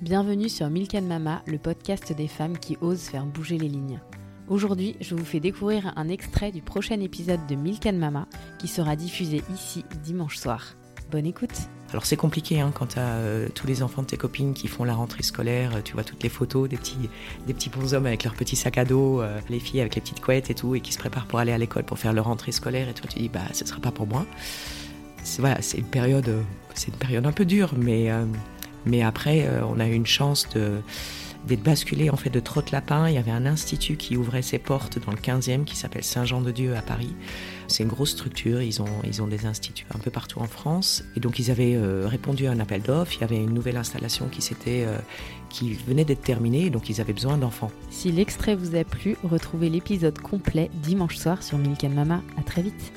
Bienvenue sur Milk Mama, le podcast des femmes qui osent faire bouger les lignes. Aujourd'hui, je vous fais découvrir un extrait du prochain épisode de Milk Mama qui sera diffusé ici dimanche soir. Bonne écoute alors c'est compliqué hein, quand tu as euh, tous les enfants de tes copines qui font la rentrée scolaire, tu vois toutes les photos des petits, des petits bonshommes avec leurs petits sacs à dos, euh, les filles avec les petites couettes et tout, et qui se préparent pour aller à l'école pour faire leur rentrée scolaire, et toi tu dis bah ce sera pas pour moi. C'est voilà, c'est une période, euh, c'est une période un peu dure, mais mais après on a eu une chance d'être basculé en fait de Trotte-Lapin. Il y avait un institut qui ouvrait ses portes dans le 15e qui s'appelle Saint-Jean-de-Dieu à Paris. C'est une grosse structure, ils ont, ils ont des instituts un peu partout en France. Et donc ils avaient euh, répondu à un appel d'offres, il y avait une nouvelle installation qui, euh, qui venait d'être terminée, donc ils avaient besoin d'enfants. Si l'extrait vous a plu, retrouvez l'épisode complet dimanche soir sur Milk Mama. À très vite.